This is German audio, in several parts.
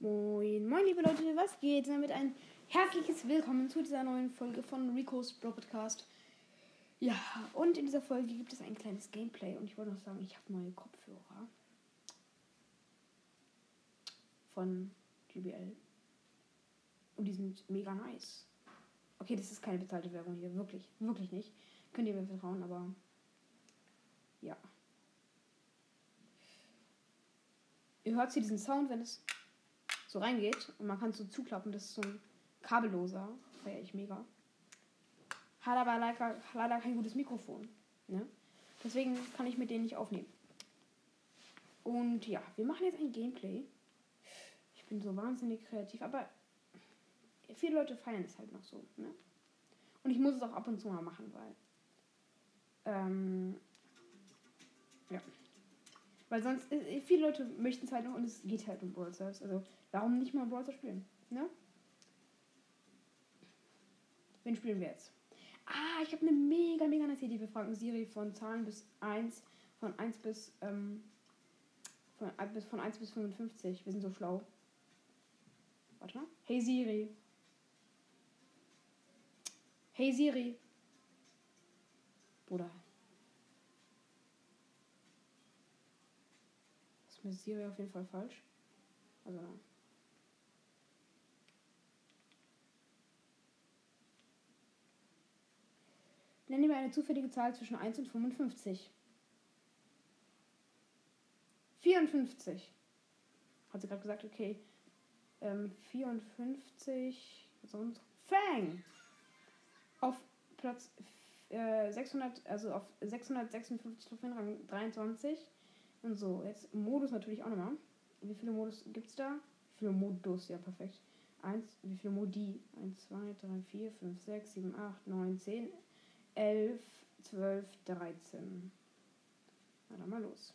Moin, moin, liebe Leute, was geht? Damit ein herzliches Willkommen zu dieser neuen Folge von Rico's Bro Podcast. Ja, und in dieser Folge gibt es ein kleines Gameplay und ich wollte noch sagen, ich habe neue Kopfhörer von GBL und die sind mega nice. Okay, das ist keine bezahlte Werbung hier, wirklich, wirklich nicht. Könnt ihr mir vertrauen, aber ja. Ihr hört hier diesen Sound, wenn es so reingeht und man kann so zuklappen. Das ist so ein kabelloser. Feier ich mega. Hat aber leider, leider kein gutes Mikrofon. Ne? Deswegen kann ich mit denen nicht aufnehmen. Und ja, wir machen jetzt ein Gameplay. Ich bin so wahnsinnig kreativ, aber viele Leute feiern es halt noch so. Ne? Und ich muss es auch ab und zu mal machen, weil. Ähm. Weil sonst, äh, viele Leute möchten es halt noch und es geht halt um Brawl Stars. Also, warum nicht mal Brawl Stars spielen? Ne? Wen spielen wir jetzt? Ah, ich habe eine mega, mega nice Idee. Wir fragen Siri von Zahlen bis 1, von 1 bis, ähm, von, bis, von 1 bis 55. Wir sind so schlau. Warte mal. Hey Siri. Hey Siri. Bruder, mit Siri auf jeden Fall falsch. Also. Nenne mir eine zufällige Zahl zwischen 1 und 55. 54. Hat sie gerade gesagt, okay. Ähm, 54. Sonst. Fang! Auf Platz äh, 600, also auf 656 Trophäenrang 23 und so, jetzt Modus natürlich auch nochmal. Wie viele Modus gibt es da? Wie viele Modus? Ja, perfekt. Eins, wie viele Modi? 1, 2, 3, 4, 5, 6, 7, 8, 9, 10, 11, 12, 13. Na dann mal los.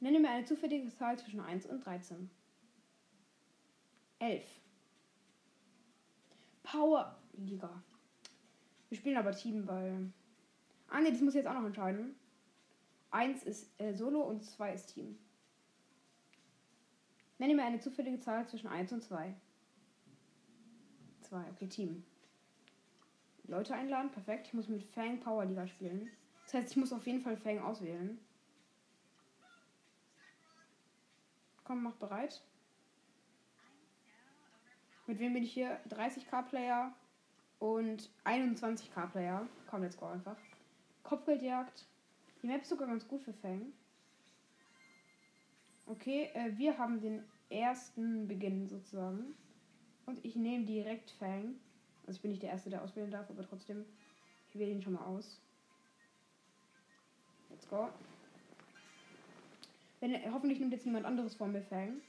Nenne mir eine zufällige Zahl zwischen 1 und 13. 11. Power Liga. Wir spielen aber Team, weil. Ah ne, das muss ich jetzt auch noch entscheiden. 1 ist äh, Solo und 2 ist Team. Nenne mir eine zufällige Zahl zwischen 1 und 2. 2, okay, Team. Leute einladen, perfekt. Ich muss mit Fang Power Liga spielen. Das heißt, ich muss auf jeden Fall Fang auswählen. Komm, mach bereit. Mit wem bin ich hier? 30k Player und 21k Player. Komm, let's go einfach. Kopfgeldjagd. Die Map ist sogar ganz gut für Fang. Okay, äh, wir haben den ersten Beginn sozusagen. Und ich nehme direkt Fang. Also ich bin nicht der Erste, der auswählen darf, aber trotzdem, ich wähle ihn schon mal aus. Let's go. Wenn, hoffentlich nimmt jetzt niemand anderes vor mir Fang.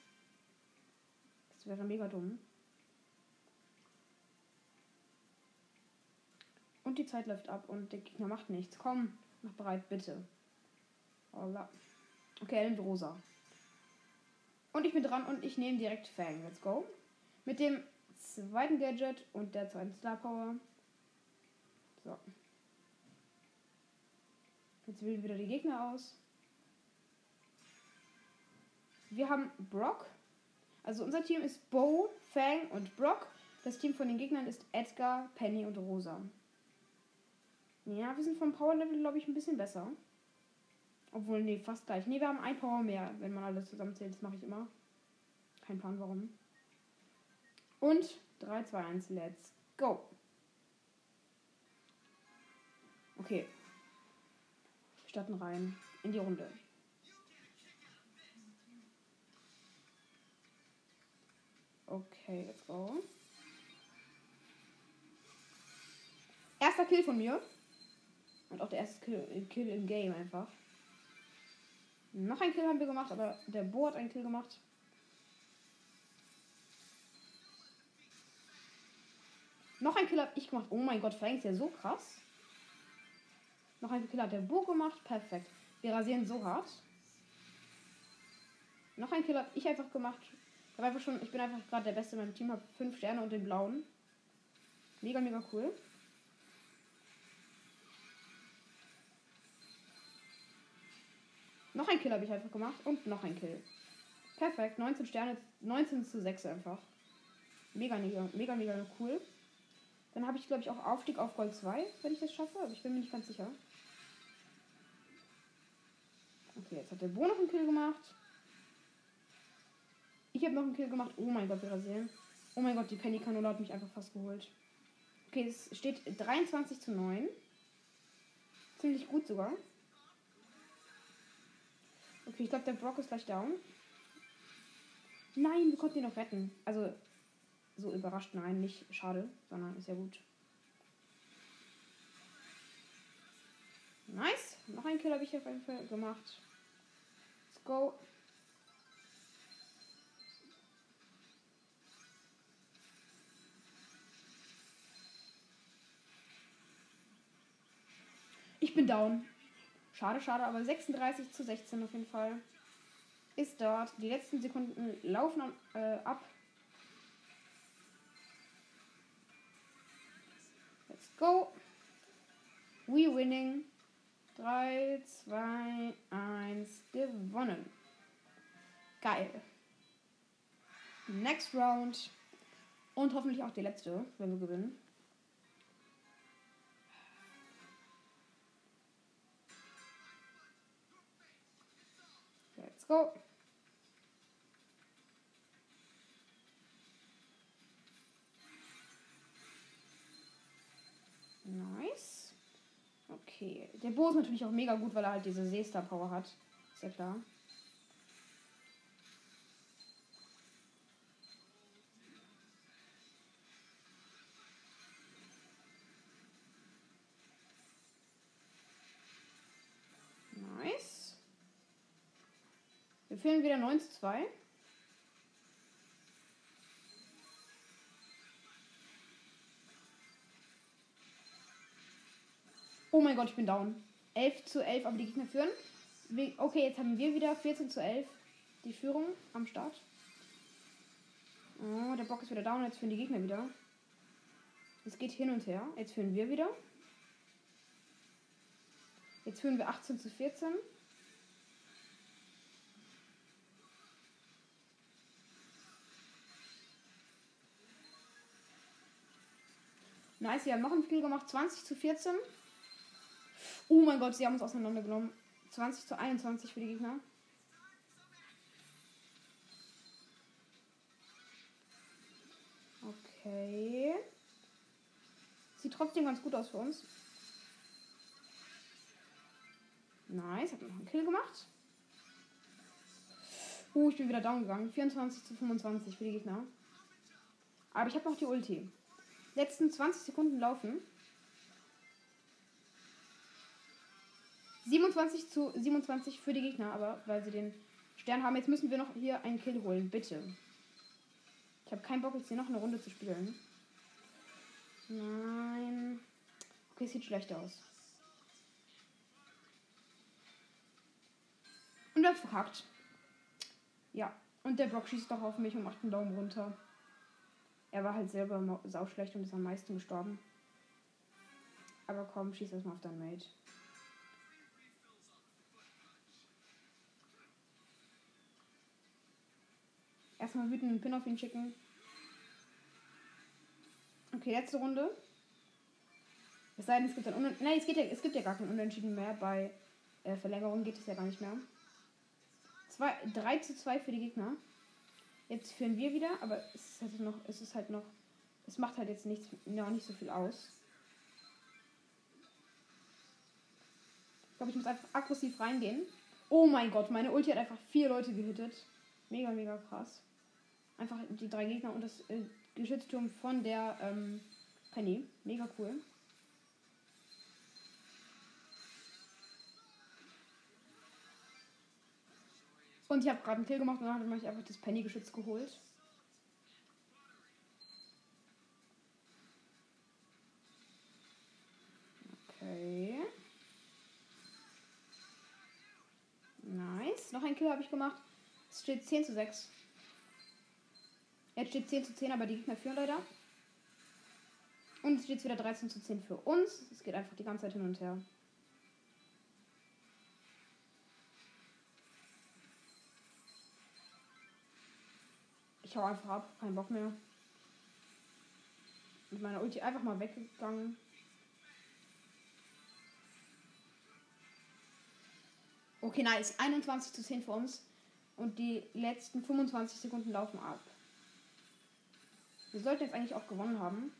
Das wäre mega dumm. Und die Zeit läuft ab und der Gegner macht nichts. Komm, Mach bereit, bitte. Holla. Okay, er nimmt rosa. Und ich bin dran und ich nehme direkt Fang. Let's go. Mit dem zweiten Gadget und der zweiten Star Power. So. Jetzt wählen wieder die Gegner aus. Wir haben Brock. Also unser Team ist Bo, Fang und Brock. Das Team von den Gegnern ist Edgar, Penny und Rosa. Ja, wir sind vom Power Level, glaube ich, ein bisschen besser. Obwohl, nee, fast gleich. Nee, wir haben ein Power mehr, wenn man alles zusammenzählt. Das mache ich immer. Kein Plan, warum. Und 3, 2, 1, let's go. Okay. Wir starten rein in die Runde. Okay, let's go. Erster Kill von mir. Und auch der erste Kill, Kill im Game einfach. Noch ein Kill haben wir gemacht, aber der Bo hat einen Kill gemacht. Noch ein Kill habe ich gemacht. Oh mein Gott, Frank ist ja so krass. Noch ein Kill hat der Bo gemacht. Perfekt. Wir rasieren so hart. Noch ein Kill habe ich einfach gemacht. Ich, einfach schon, ich bin einfach gerade der Beste in meinem Team. Habe fünf Sterne und den blauen. Mega, mega cool. Noch ein Kill habe ich einfach gemacht und noch ein Kill. Perfekt, 19 Sterne, 19 zu 6 einfach. Mega, mega, mega, mega cool. Dann habe ich, glaube ich, auch Aufstieg auf Gold 2, wenn ich das schaffe, aber ich bin mir nicht ganz sicher. Okay, jetzt hat der Bo noch einen Kill gemacht. Ich habe noch einen Kill gemacht. Oh mein Gott, wir rasieren. Oh mein Gott, die Penny Kanone hat mich einfach fast geholt. Okay, es steht 23 zu 9. Ziemlich gut sogar. Okay, ich glaube, der Brock ist gleich down. Nein, wir konnten ihn noch retten. Also, so überrascht, nein, nicht schade, sondern ist ja gut. Nice. Noch ein Kill habe ich auf jeden Fall gemacht. Let's go. Ich bin down. Schade, schade, aber 36 zu 16 auf jeden Fall. Ist dort. Die letzten Sekunden laufen äh, ab. Let's go. We winning. 3, 2, 1, gewonnen. Geil. Next Round. Und hoffentlich auch die letzte, wenn wir gewinnen. Go. Nice. Okay. Der Bo ist natürlich auch mega gut, weil er halt diese Seestar-Power hat. Ist ja klar. Führen wieder 9 zu 2. Oh mein Gott, ich bin down. 11 zu 11, aber die Gegner führen. Okay, jetzt haben wir wieder 14 zu 11 die Führung am Start. Oh, der Bock ist wieder down, jetzt führen die Gegner wieder. Es geht hin und her. Jetzt führen wir wieder. Jetzt führen wir 18 zu 14. Nice, sie haben noch ein Spiel gemacht. 20 zu 14. Oh mein Gott, sie haben uns auseinandergenommen. 20 zu 21 für die Gegner. Okay. Sieht trotzdem ganz gut aus für uns. Nice, hat noch einen Kill gemacht. Oh, ich bin wieder down gegangen. 24 zu 25 für die Gegner. Aber ich habe noch die Ulti letzten 20 Sekunden laufen. 27 zu 27 für die Gegner, aber weil sie den Stern haben. Jetzt müssen wir noch hier einen Kill holen, bitte. Ich habe keinen Bock, jetzt hier noch eine Runde zu spielen. Nein. Okay, sieht schlecht aus. Und er verkackt. Ja. Und der Brock schießt doch auf mich und macht einen Daumen runter. Er war halt selber sauschlecht und ist am meisten gestorben. Aber komm, schieß erstmal auf dein Mate. Erstmal wütenden Pin auf ihn schicken. Okay, letzte Runde. Es sei denn, es gibt ein Unentschieden. Nein, es, geht ja, es gibt ja gar kein Unentschieden mehr. Bei äh, Verlängerung geht es ja gar nicht mehr. 3 zu 2 für die Gegner. Jetzt führen wir wieder, aber es ist halt noch, es ist halt noch, es macht halt jetzt nichts, noch nicht so viel aus. Ich glaube, ich muss einfach aggressiv reingehen. Oh mein Gott, meine Ulti hat einfach vier Leute gehittet. Mega, mega krass. Einfach die drei Gegner und das äh, Geschützturm von der ähm, Penny. Mega cool. Und ich habe gerade einen Kill gemacht und dann habe ich einfach das Penny-Geschütz geholt. Okay. Nice. Noch ein Kill habe ich gemacht. Es steht 10 zu 6. Jetzt steht 10 zu 10, aber die Gegner führen leider. Und es steht wieder 13 zu 10 für uns. Es geht einfach die ganze Zeit hin und her. Ich hau einfach ab, kein Bock mehr. Mit meiner Ulti einfach mal weggegangen. Okay, nice. 21 zu 10 für uns. Und die letzten 25 Sekunden laufen ab. Wir sollten jetzt eigentlich auch gewonnen haben.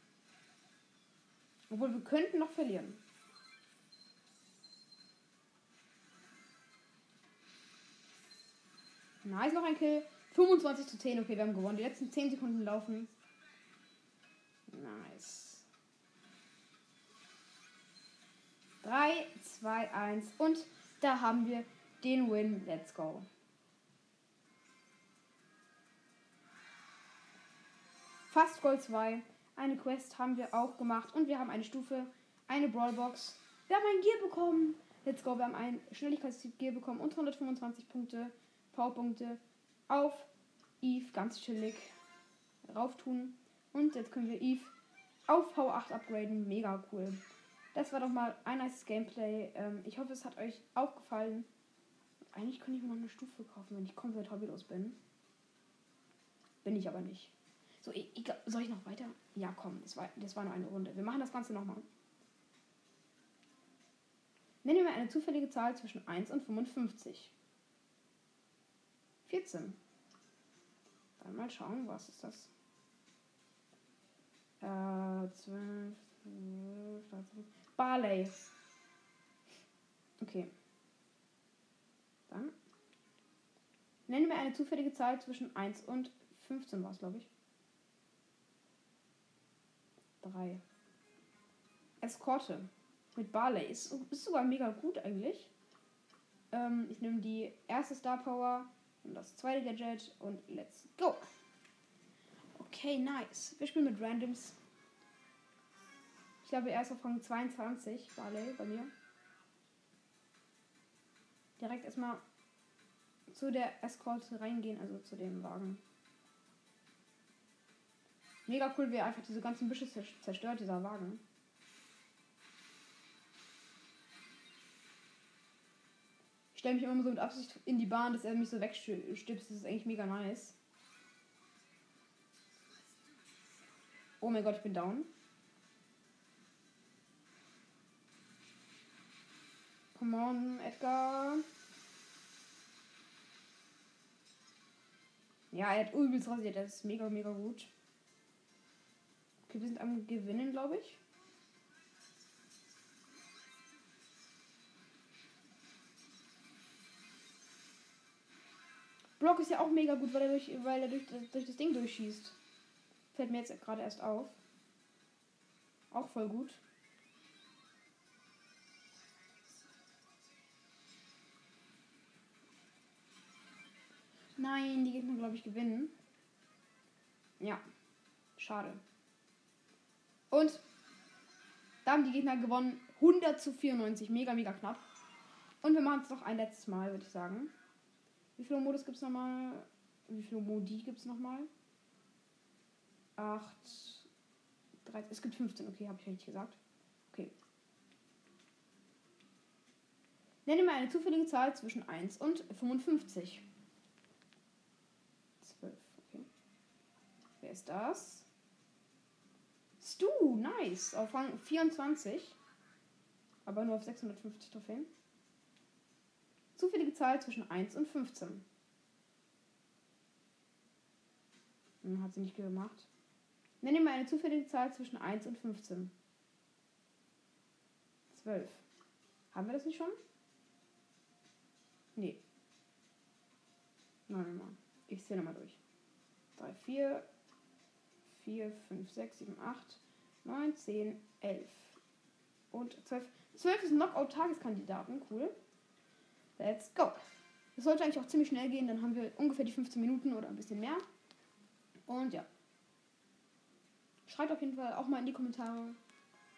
Obwohl wir könnten noch verlieren. Nice, noch ein Kill. 25 zu 10. Okay, wir haben gewonnen. Die letzten 10 Sekunden laufen. Nice. 3, 2, 1. Und da haben wir den Win. Let's go. Fast Gold 2. Eine Quest haben wir auch gemacht. Und wir haben eine Stufe, eine Brawlbox. Wir haben ein Gear bekommen. Let's go. Wir haben ein Schnelligkeitstyp Gear bekommen und 125 Punkte, Powerpunkte auf Eve. Ganz chillig. Rauf tun. Und jetzt können wir Eve auf V8 upgraden. Mega cool. Das war doch mal ein nice Gameplay. Ähm, ich hoffe, es hat euch auch gefallen. Eigentlich könnte ich mir noch eine Stufe kaufen, wenn ich komplett hobbylos bin. Bin ich aber nicht. So, ich, ich, soll ich noch weiter? Ja, komm, das war, das war nur eine Runde. Wir machen das Ganze nochmal. Nennen wir eine zufällige Zahl zwischen 1 und 55. 14. Dann mal schauen, was ist das? Äh, 12, 12, 13. Barley. Okay. Dann. Nennen wir eine zufällige Zahl zwischen 1 und 15 war es, glaube ich. 3. Eskorte. Mit Barley. Ist, ist sogar mega gut eigentlich. Ähm, ich nehme die erste Star Power das zweite Gadget und let's go. Okay, nice. Wir spielen mit Randoms. Ich glaube, er ist auf Rang 22, Barley, bei mir. Direkt erstmal zu der Eskorte reingehen, also zu dem Wagen. Mega cool, wie einfach diese ganzen Büsche zerstört, dieser Wagen. Ich stelle mich immer so mit Absicht in die Bahn, dass er mich so wegstipst. Das ist eigentlich mega nice. Oh mein Gott, ich bin down. Come on, Edgar. Ja, er hat übelst rasiert. Das ist mega, mega gut. Okay, wir sind am Gewinnen, glaube ich. Brock ist ja auch mega gut, weil er durch, weil er durch, durch das Ding durchschießt. Fällt mir jetzt gerade erst auf. Auch voll gut. Nein, die Gegner, glaube ich, gewinnen. Ja. Schade. Und da haben die Gegner gewonnen. 100 zu 94. Mega, mega knapp. Und wir machen es noch ein letztes Mal, würde ich sagen. Wie viele Modus gibt es nochmal? Wie viele Modi gibt es nochmal? 8, 13. Es gibt 15. Okay, habe ich richtig gesagt. Okay. Nenne mir eine zufällige Zahl zwischen 1 und 55. 12. Okay. Wer ist das? Stu, nice. Auf Rang 24. Aber nur auf 650 Trophäen. Zufällige Zahl zwischen 1 und 15. Hm, hat sie nicht gemacht. Nenne mir eine zufällige Zahl zwischen 1 und 15. 12. Haben wir das nicht schon? Nee. Nein, nein, Ich zähle mal durch. 3, 4, 4, 5, 6, 7, 8, 9, 10, 11 und 12. 12 ist Knockout-Tageskandidaten. Cool. Let's go. Das sollte eigentlich auch ziemlich schnell gehen. Dann haben wir ungefähr die 15 Minuten oder ein bisschen mehr. Und ja. Schreibt auf jeden Fall auch mal in die Kommentare,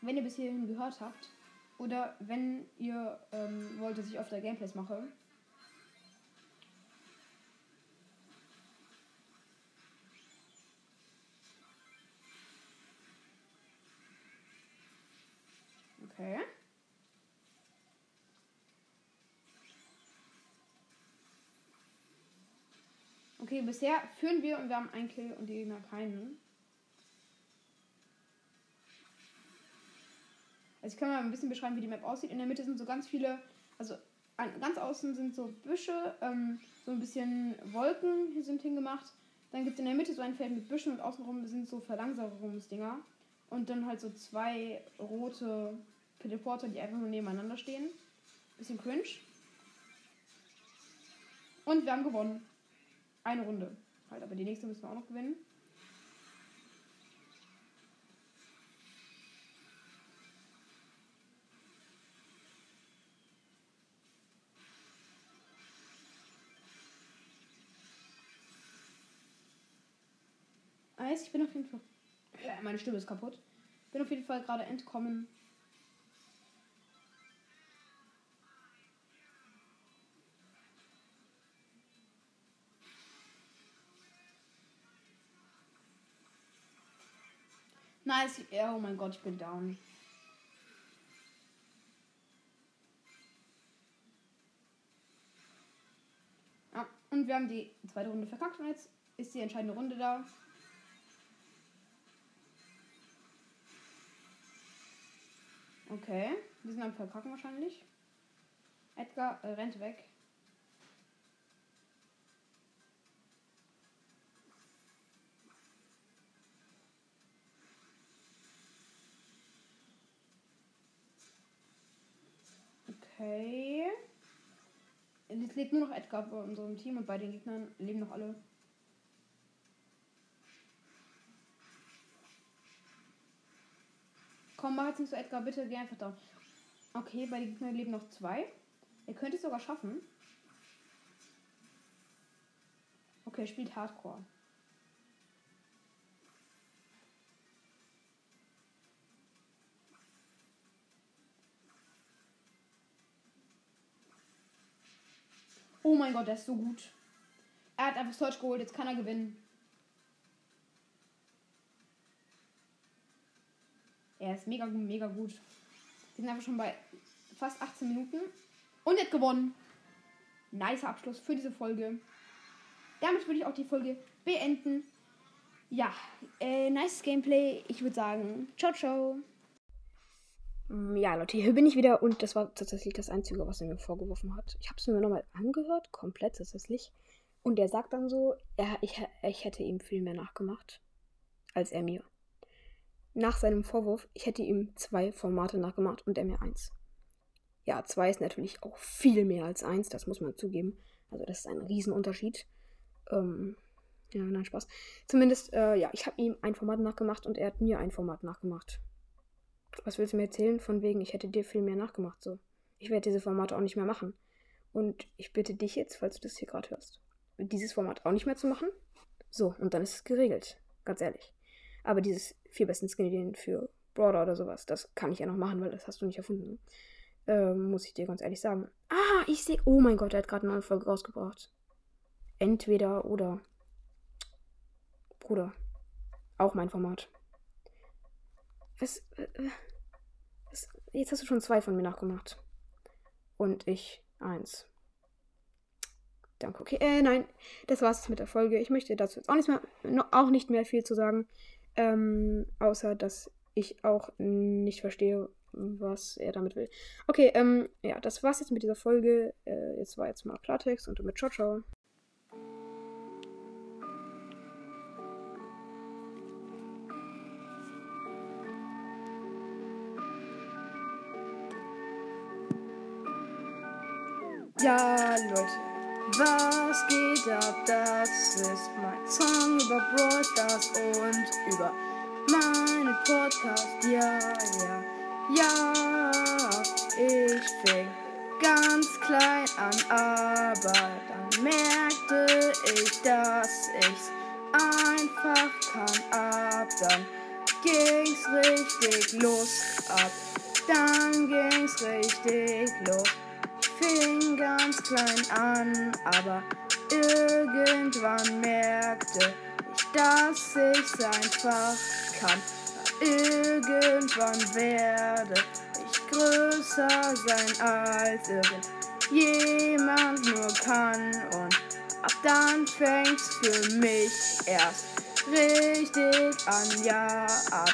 wenn ihr bis hierhin gehört habt. Oder wenn ihr ähm, wollt, dass ich öfter Gameplays mache. Okay. Okay, bisher führen wir und wir haben einen Kill und die Gegner keinen. Also ich kann mal ein bisschen beschreiben, wie die Map aussieht. In der Mitte sind so ganz viele, also an, ganz außen sind so Büsche, ähm, so ein bisschen Wolken sind hingemacht. Dann gibt es in der Mitte so ein Feld mit Büschen und außenrum sind so Verlangsamungsdinger. Und dann halt so zwei rote Teleporter, die einfach nur nebeneinander stehen. Bisschen cringe. Und wir haben gewonnen. Eine Runde. Halt, aber die nächste müssen wir auch noch gewinnen. Ich bin auf jeden Fall. Ja, meine Stimme ist kaputt. Bin auf jeden Fall gerade entkommen. Nice. Oh mein Gott, ich bin down. Ja, und wir haben die zweite Runde verkackt und jetzt ist die entscheidende Runde da. Okay, wir sind am Verkacken wahrscheinlich. Edgar äh, rennt weg. Okay. Jetzt lebt nur noch Edgar bei unserem Team und bei den Gegnern leben noch alle. Komm, mach jetzt nicht so, Edgar, bitte geh einfach da. Okay, bei den Gegnern leben noch zwei. Er könnte es sogar schaffen. Okay, spielt Hardcore. Oh mein Gott, der ist so gut. Er hat einfach Search geholt, jetzt kann er gewinnen. Er ist mega, mega gut. Wir sind einfach schon bei fast 18 Minuten. Und er hat gewonnen. Nice Abschluss für diese Folge. Damit würde ich auch die Folge beenden. Ja, äh, nice Gameplay. Ich würde sagen, ciao, ciao. Mm, ja, Leute, hier bin ich wieder und das war tatsächlich das Einzige, was er mir vorgeworfen hat. Ich habe es mir nochmal angehört, komplett tatsächlich. Und er sagt dann so, er, ich, ich hätte ihm viel mehr nachgemacht als er mir. Nach seinem Vorwurf, ich hätte ihm zwei Formate nachgemacht und er mir eins. Ja, zwei ist natürlich auch viel mehr als eins, das muss man zugeben. Also das ist ein Riesenunterschied. Ähm, ja, nein, Spaß. Zumindest, äh, ja, ich habe ihm ein Format nachgemacht und er hat mir ein Format nachgemacht. Was willst du mir erzählen? Von wegen, ich hätte dir viel mehr nachgemacht, so. Ich werde diese Formate auch nicht mehr machen. Und ich bitte dich jetzt, falls du das hier gerade hörst, dieses Format auch nicht mehr zu machen. So, und dann ist es geregelt. Ganz ehrlich. Aber dieses vier besten Skin-Ideen für Brawler oder sowas, das kann ich ja noch machen, weil das hast du nicht erfunden. Ähm, muss ich dir ganz ehrlich sagen. Ah, ich sehe. Oh mein Gott, er hat gerade eine neue Folge rausgebracht. Entweder oder. Bruder. Auch mein Format. Was, was, Jetzt hast du schon zwei von mir nachgemacht. Und ich eins. Danke. Okay, äh, nein, das war's mit der Folge. Ich möchte dazu jetzt auch nicht mehr, auch nicht mehr viel zu sagen. Ähm, außer, dass ich auch nicht verstehe, was er damit will. Okay, ähm, ja, das war's jetzt mit dieser Folge. Äh, jetzt war jetzt mal Klartext und damit ciao, ciao. Ja, Leute, was geht ab? Das ist mein Song über Stars und über meinen Podcast. Ja, ja, ja. Ich fing ganz klein an, aber dann merkte ich, dass ich's einfach kann. Ab dann ging's richtig los. Ab dann ging's richtig los ganz klein an, aber irgendwann merkte ich, dass ich's einfach kann. Irgendwann werde ich größer sein als irgendjemand nur kann und ab dann fängt's für mich erst richtig an, ja, ab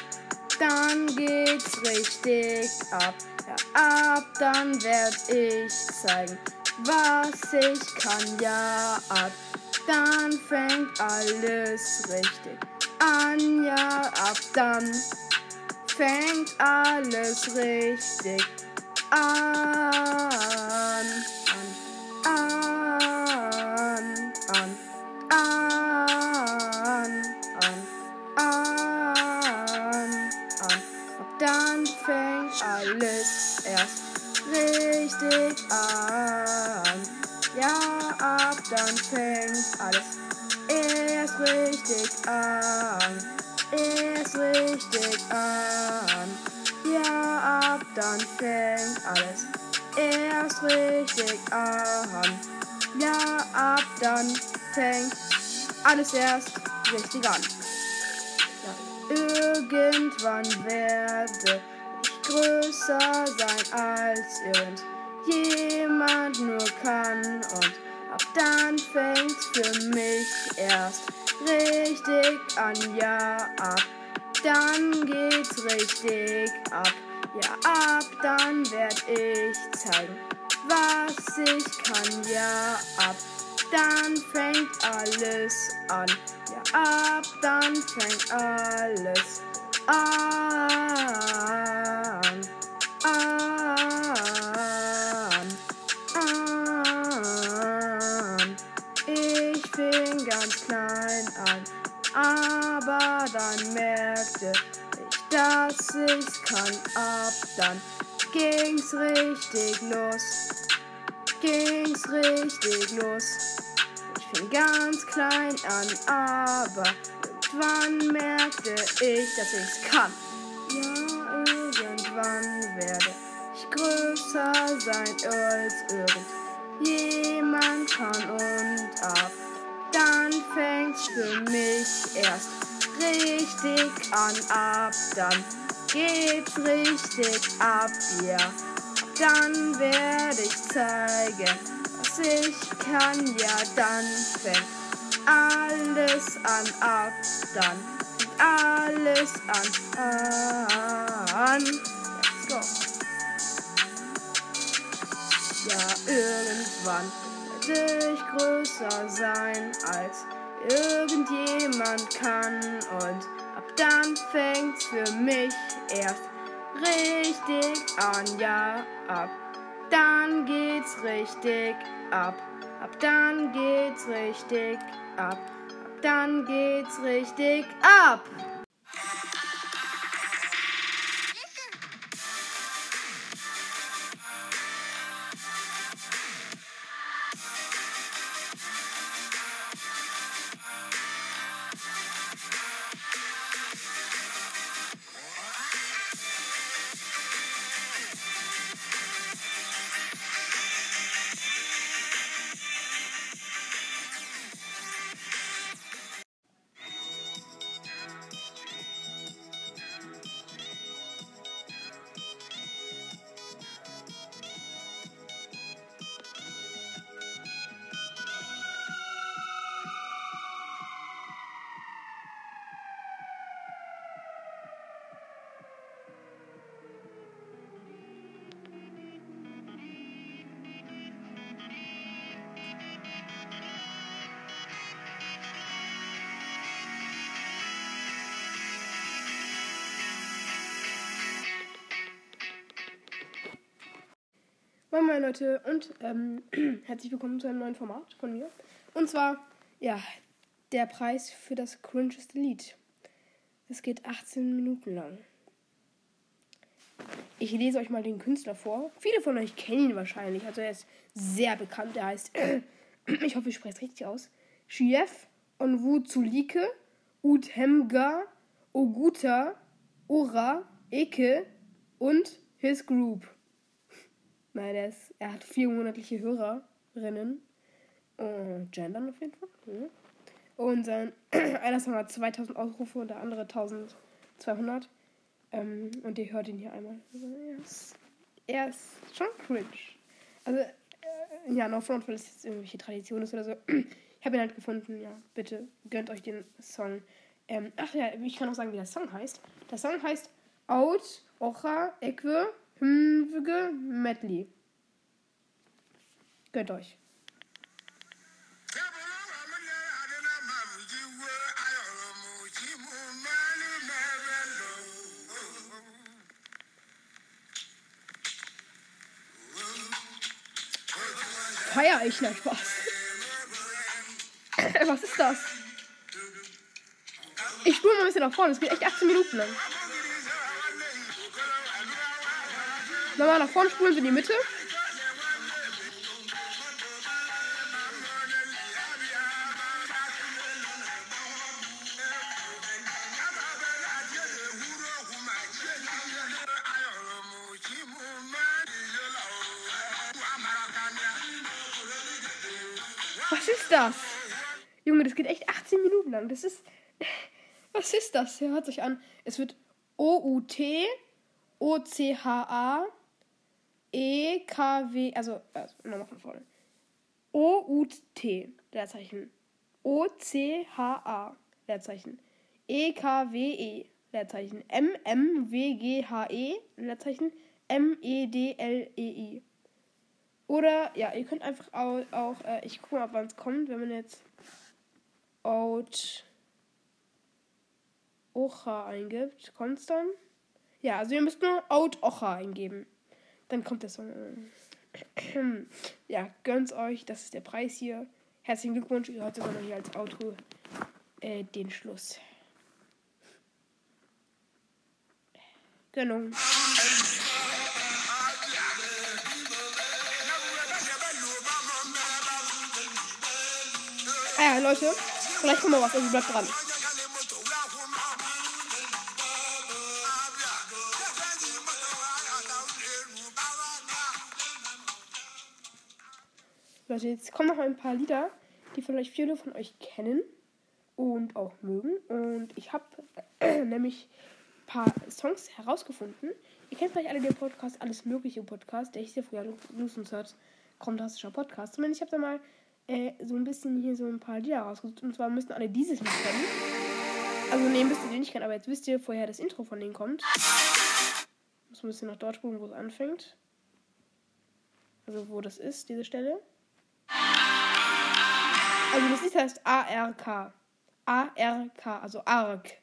dann geht's richtig ab. Ja, ab dann werd ich zeigen, was ich kann, ja, ab dann fängt alles richtig an, ja, ab dann fängt alles richtig an, richtig an. Ja, ab dann fängt alles erst richtig an. Erst richtig an. Ja, ab dann fängt alles erst richtig an. Ja, ab dann fängt alles erst richtig an. Ja, irgendwann werde ich größer sein als irgendjemand nur kann und ab dann fängt's für mich erst richtig an, ja, ab dann geht's richtig ab. Ja, ab dann werd ich zeigen, was ich kann. Ja, ab dann fängt alles an. Ja, ab dann fängt alles an. Ganz klein an aber dann merkte ich, dass ich's kann. Ab dann ging's richtig los, ging's richtig los. Ich fing ganz klein an, aber irgendwann merkte ich, dass ich's kann. Ja, irgendwann werde ich größer sein als irgendjemand kann und ab dann fängt's für mich erst richtig an. Ab dann geht's richtig ab, ja. Dann werde ich zeigen, was ich kann, ja. Dann fängt alles an, ab dann fängt alles an, an. Let's go. Ja, irgendwann werde ich größer sein als irgendjemand kann. Und ab dann fängt's für mich erst richtig an, ja, ab dann geht's richtig ab, ab dann geht's richtig ab, ab dann geht's richtig ab. Moin Moin Leute und ähm, herzlich willkommen zu einem neuen Format von mir. Und zwar, ja, der Preis für das cringeste Lied. Es geht 18 Minuten lang. Ich lese euch mal den Künstler vor. Viele von euch kennen ihn wahrscheinlich. Also er ist sehr bekannt. Er heißt, ich hoffe, ich spreche es richtig aus, Chief Onwuzulike Uthemga Oguta Ora Eke und His Group. Er, ist, er hat vier monatliche Hörerinnen. Äh, gendern auf jeden Fall. Und sein, einer Song hat 2000 Aufrufe und der andere 1200. Ähm, und ihr hört ihn hier einmal. Also er, ist, er ist schon cringe. Also, äh, ja, No Front, weil es jetzt irgendwelche Tradition ist oder so. Ich habe ihn halt gefunden, ja. Bitte gönnt euch den Song. Ähm, ach ja, ich kann auch sagen, wie der Song heißt. Der Song heißt Out Ocha Ekwe Hmwge Medley. Gönnt euch. Feier ich, nein, Spaß. Was ist das? Ich spule mal ein bisschen nach vorne, es geht echt 18 Minuten lang. Nochmal nach vorne spulen wir in die Mitte. Was ist das? Junge, das geht echt 18 Minuten lang. Das ist. Was ist das? Hört sich an. Es wird O-U-T, O-C-H-A, E-K-W. Also, also nochmal von vorne. O-U-T, Leerzeichen. O-C-H-A, Leerzeichen. E-K-W-E, Leerzeichen. M-M-W-G-H-E, Leerzeichen. M-E-D-L-E-I. Oder, ja, ihr könnt einfach auch, auch äh, ich gucke mal, wann es kommt, wenn man jetzt Out Ocha eingibt. Kommt dann? Ja, also ihr müsst nur Out Ocha eingeben. Dann kommt das so. ja, gönnt euch, das ist der Preis hier. Herzlichen Glückwunsch, ihr hört sogar noch hier als Outro äh, den Schluss. Gönnung. Ah ja, Leute, vielleicht kommt mal was, also bleibt dran. Leute, jetzt kommen noch ein paar Lieder, die vielleicht viele von euch kennen und auch mögen. Und ich habe äh, nämlich ein paar Songs herausgefunden. Ihr kennt vielleicht alle den Podcast Alles Mögliche Podcast, der hieß ja früher Loose und Search, fantastischer Podcast. Zumindest ich habe da mal äh, so ein bisschen hier so ein paar Lieder rausgesucht. Und zwar müssten alle dieses Lied kennen. Also, nee, müsst ihr den nicht kennen, aber jetzt wisst ihr, woher das Intro von denen kommt. Muss ein bisschen nach dort spulen, wo es anfängt. Also, wo das ist, diese Stelle. Also, das Lied heißt ARK. ARK, also ARK.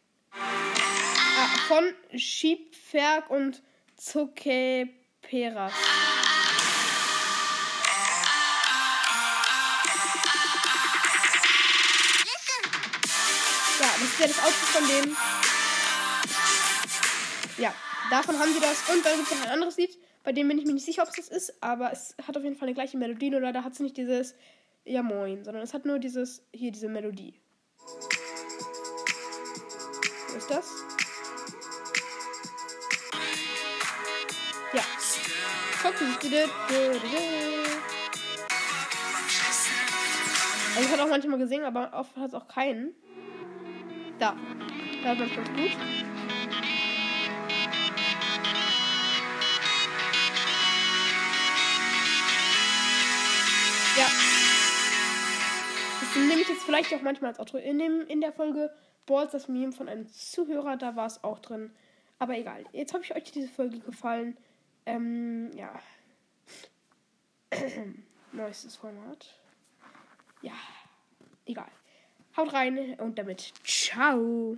Von Schiebwerk und Zuckeperas. Ja, das ist ja das Outfit von dem. Ja, davon haben sie das. Und dann gibt es noch ein anderes Lied, bei dem bin ich mir nicht sicher, ob es das ist, aber es hat auf jeden Fall eine gleiche Melodie, nur da hat es nicht dieses Ja moin, sondern es hat nur dieses, hier diese Melodie. Was ist das? Ja. Also es hat auch manchmal gesungen, aber oft hat es auch keinen. Da. Da hat man es ganz gut. Ja. Das nehme ich jetzt vielleicht auch manchmal als Outro. In, dem, in der Folge Balls das Meme von einem Zuhörer, da war es auch drin. Aber egal. Jetzt habe ich euch diese Folge gefallen. Ähm, ja. Neuestes Format. Ja. Egal. Haut rein und damit ciao.